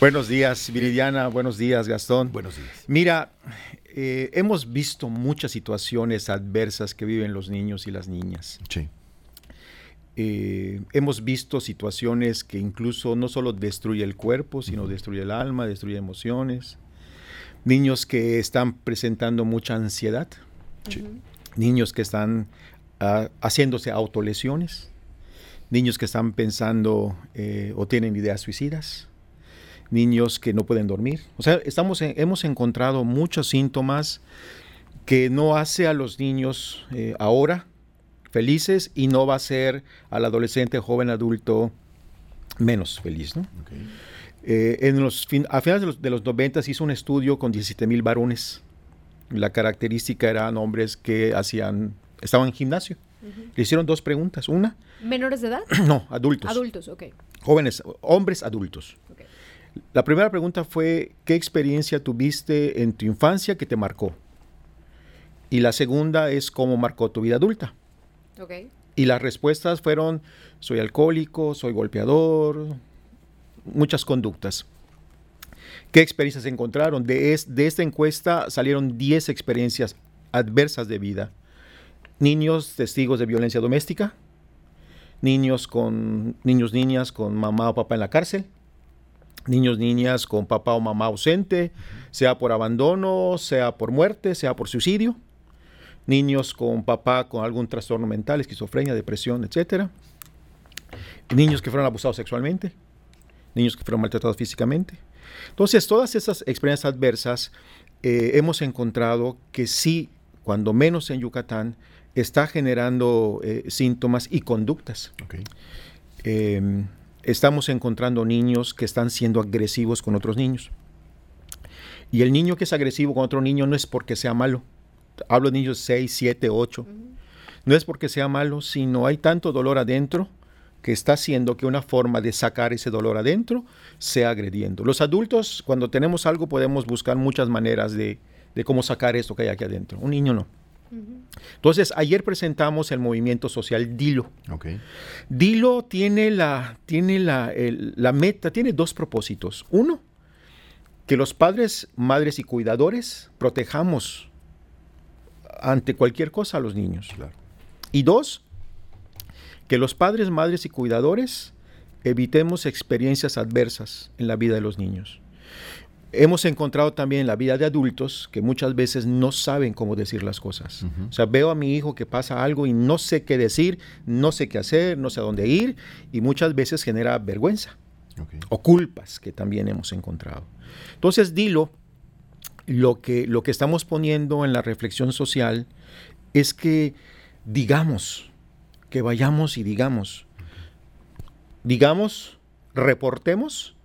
Buenos días, Viridiana. Buenos días, Gastón. Buenos días. Mira, eh, hemos visto muchas situaciones adversas que viven los niños y las niñas. Sí. Eh, hemos visto situaciones que incluso no solo destruye el cuerpo, sino destruye el alma, destruye emociones. Niños que están presentando mucha ansiedad. Niños que están ah, haciéndose autolesiones. Niños que están pensando eh, o tienen ideas suicidas niños que no pueden dormir. O sea, estamos hemos encontrado muchos síntomas que no hace a los niños eh, ahora felices y no va a ser al adolescente, joven, adulto menos feliz. ¿no? Eh, en los a finales de los, 90 se hizo un estudio con 17 mil varones. La característica eran hombres que hacían, estaban en gimnasio. Le hicieron dos preguntas. Una. ¿Menores de edad? No, adultos. Adultos, ok. Jóvenes, hombres adultos. La primera pregunta fue, ¿qué experiencia tuviste en tu infancia que te marcó? Y la segunda es, ¿cómo marcó tu vida adulta? Y las respuestas fueron, soy alcohólico, soy golpeador, muchas conductas. ¿Qué experiencias encontraron? De, de esta encuesta salieron 10 experiencias adversas de vida. Niños testigos de violencia doméstica, niños con niños niñas con mamá o papá en la cárcel, niños, niñas con papá o mamá ausente, sea por abandono, sea por muerte, sea por suicidio, niños con papá con algún trastorno mental, esquizofrenia, depresión, etc. Niños que fueron abusados sexualmente, niños que fueron maltratados físicamente. Entonces, todas esas experiencias adversas eh, hemos encontrado que sí, cuando menos en Yucatán, está generando eh, síntomas y conductas. Em, estamos encontrando niños que están siendo agresivos con otros niños. Y el niño que es agresivo con otro niño no es porque sea malo. Hablo de niños 6, 7, 8. No es porque sea malo, sino hay tanto dolor adentro que está haciendo que una forma de sacar ese dolor adentro sea agrediendo. Los adultos, cuando tenemos algo, podemos buscar muchas maneras de, de cómo sacar esto que hay aquí adentro. Un niño no. Entonces, ayer presentamos el movimiento social Dilo. Dilo tiene, la, tiene la, la meta, tiene dos propósitos. Uno, que los padres, madres y cuidadores protejamos ante cualquier cosa a los niños. Y dos, que los padres, madres y cuidadores evitemos experiencias adversas en la vida de los niños. Hemos encontrado también en la vida de adultos que muchas veces no saben cómo decir las cosas. O sea, veo a mi hijo que pasa algo y no sé qué decir, no sé qué hacer, no sé a dónde ir y muchas veces genera vergüenza o culpas que también hemos encontrado. Entonces, dilo, lo que, lo que estamos poniendo en la reflexión social es que digamos, que vayamos y digamos, digamos, reportemos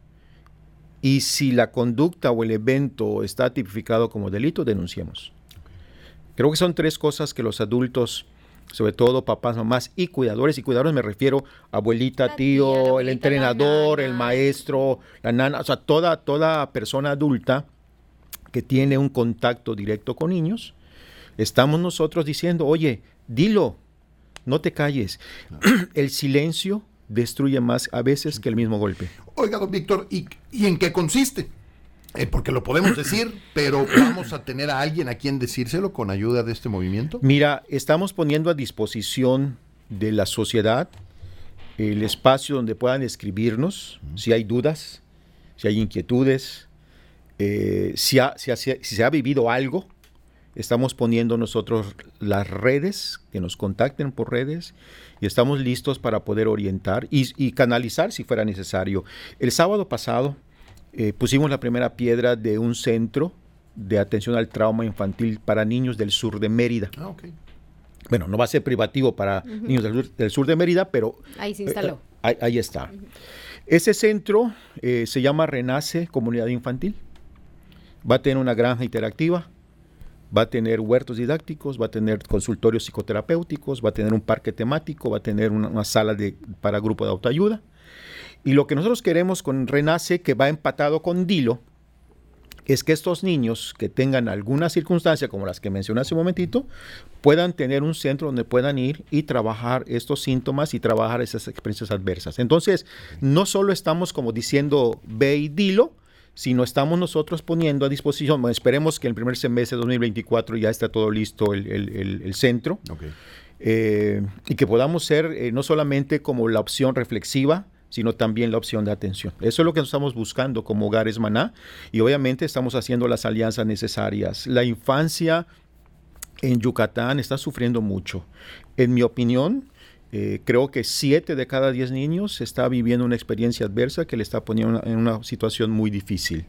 y si la conducta o el evento está tipificado como delito, denunciemos. Creo que son tres cosas que los adultos, sobre todo papás, mamás y cuidadores, y cuidadores me refiero a abuelita, tío, el entrenador, el maestro, la nana, o sea, toda, toda persona adulta que tiene un contacto directo con niños, estamos nosotros diciendo, oye, dilo, no te calles. el silencio destruye más a veces que el mismo golpe. Oiga, don Víctor, ¿y, en qué consiste? Eh, porque lo podemos decir, pero vamos a tener a alguien a quien decírselo con ayuda de este movimiento. Mira, estamos poniendo a disposición de la sociedad el espacio donde puedan escribirnos si hay dudas, si hay inquietudes, eh, si, si, se ha vivido algo. Estamos poniendo nosotros las redes, que nos contacten por redes y estamos listos para poder orientar y, canalizar si fuera necesario. El sábado pasado eh, pusimos la primera piedra de un centro de atención al trauma infantil para niños del sur de Mérida. Ah, Bueno, no va a ser privativo para niños del sur, de Mérida, pero... Ahí se instaló. Eh, ahí, está. Ese centro eh, se llama Renace Comunidad Infantil. Va a tener una granja interactiva, va a tener huertos didácticos, va a tener consultorios psicoterapéuticos, va a tener un parque temático, va a tener una, sala de, para grupo de autoayuda. Y lo que nosotros queremos con Renace, que va empatado con Dilo, es que estos niños que tengan alguna circunstancia como las que mencioné hace un momentito, puedan tener un centro donde puedan ir y trabajar estos síntomas y trabajar esas experiencias adversas. Entonces, no solo estamos como diciendo ve y dilo, sino estamos nosotros poniendo a disposición, bueno, esperemos que en el primer semestre de 2024 ya esté todo listo el, centro, eh, y que podamos ser eh, no solamente como la opción reflexiva, sino también la opción de atención. Eso es lo que estamos buscando como Hogares Maná y obviamente estamos haciendo las alianzas necesarias. La infancia en Yucatán está sufriendo mucho. En mi opinión, eh, creo que siete de cada diez niños está viviendo una experiencia adversa que le está poniendo en una situación muy difícil.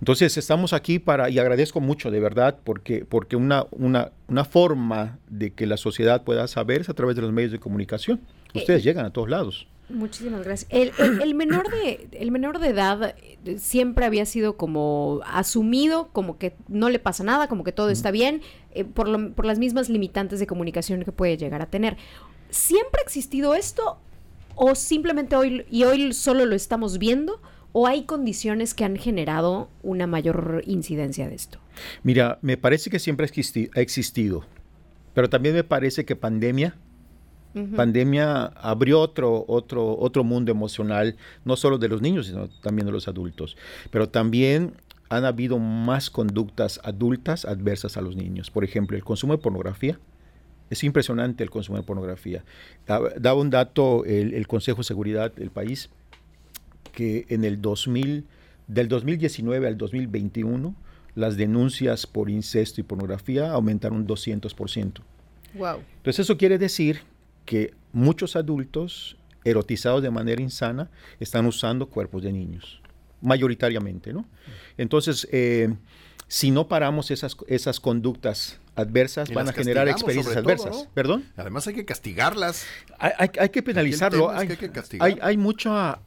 Entonces estamos aquí para, y agradezco mucho de verdad, porque, porque una, una, una forma de que la sociedad pueda saber es a través de los medios de comunicación. Eh, Ustedes llegan a todos lados. Muchísimas gracias. El, menor de, el menor de edad eh, siempre había sido como asumido, como que no le pasa nada, como que todo está bien, por, por las mismas limitantes de comunicación que puede llegar a tener. ¿Siempre ha existido esto o simplemente hoy y hoy solo lo estamos viendo o hay condiciones que han generado una mayor incidencia de esto? Mira, me parece que siempre ha existido, pero también me parece que pandemia Pandemia abrió otro, otro, otro mundo emocional, no solo de los niños, sino también de los adultos. Pero también han habido más conductas adultas adversas a los niños. Por ejemplo, el consumo de pornografía es impresionante el consumo de pornografía. Daba un dato el, Consejo de Seguridad del país que en el 2000, del 2019 al 2021, las denuncias por incesto y pornografía aumentaron un 200%. Wow. Entonces eso quiere decir que muchos adultos erotizados de manera insana están usando cuerpos de niños, mayoritariamente, ¿no? Entonces, eh, si no paramos esas, esas conductas adversas van a generar experiencias adversas. ¿Perdón? Además hay que castigarlas. Hay, que penalizarlo. Hay, que hay, hay, mucha,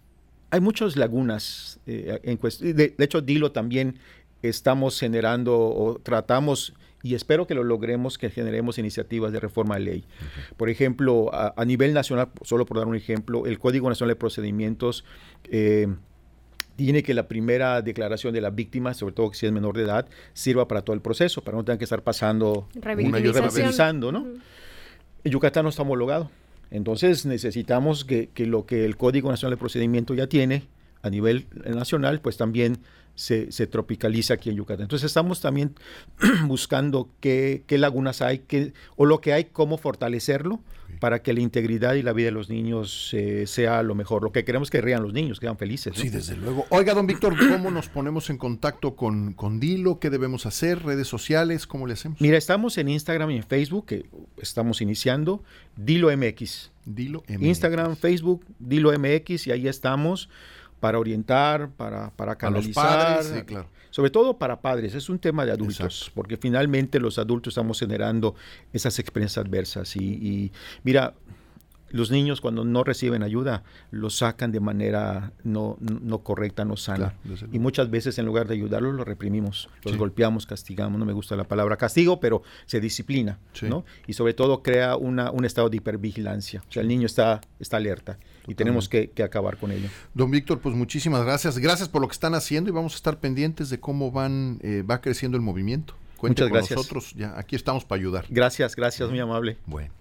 hay muchas lagunas eh, en cuestión. De, hecho, Dilo también estamos generando o tratamos y espero que lo logremos, que generemos iniciativas de reforma de ley. Por ejemplo, a, nivel nacional, solo por dar un ejemplo, el Código Nacional de Procedimientos eh, tiene que la primera declaración de la víctima, sobre todo si es menor de edad, sirva para todo el proceso, para no tener que estar pasando una y revisando, ¿no? En Yucatán no está homologado. Entonces necesitamos que, que, lo que el Código Nacional de Procedimiento ya tiene a nivel nacional, pues también se, tropicaliza aquí en Yucatán. Entonces estamos también buscando qué, lagunas hay, qué, o lo que hay, cómo fortalecerlo para que la integridad y la vida de los niños eh, sea lo mejor. Lo que queremos que rían los niños, que sean felices. Sí, desde luego. Oiga, don Víctor, ¿cómo nos ponemos en contacto con, con Dilo? ¿Qué debemos hacer? ¿Redes sociales? ¿Cómo le hacemos? Mira, estamos en Instagram y en Facebook, que estamos iniciando, Dilo MX. Dilo MX. Instagram, Facebook, Dilo MX, y ahí estamos para orientar, para, para canalizar. Sobre todo para padres, es un tema de adultos, porque finalmente los adultos estamos generando esas experiencias adversas. Y, y, mira, los niños cuando no reciben ayuda los sacan de manera no, no correcta, no sana. y muchas veces en lugar de ayudarlos los reprimimos, los golpeamos, castigamos. No me gusta la palabra castigo, pero se disciplina. ¿no? Y sobre todo crea una, un estado de hipervigilancia. O sea, el niño está, está alerta y tenemos que, acabar con ello. Don Víctor, pues muchísimas gracias. Gracias por lo que están haciendo y vamos a estar pendientes de cómo van eh, va creciendo el movimiento. Cuente Muchas gracias. nosotros, ya aquí estamos para ayudar. Gracias, gracias, muy amable. Bueno.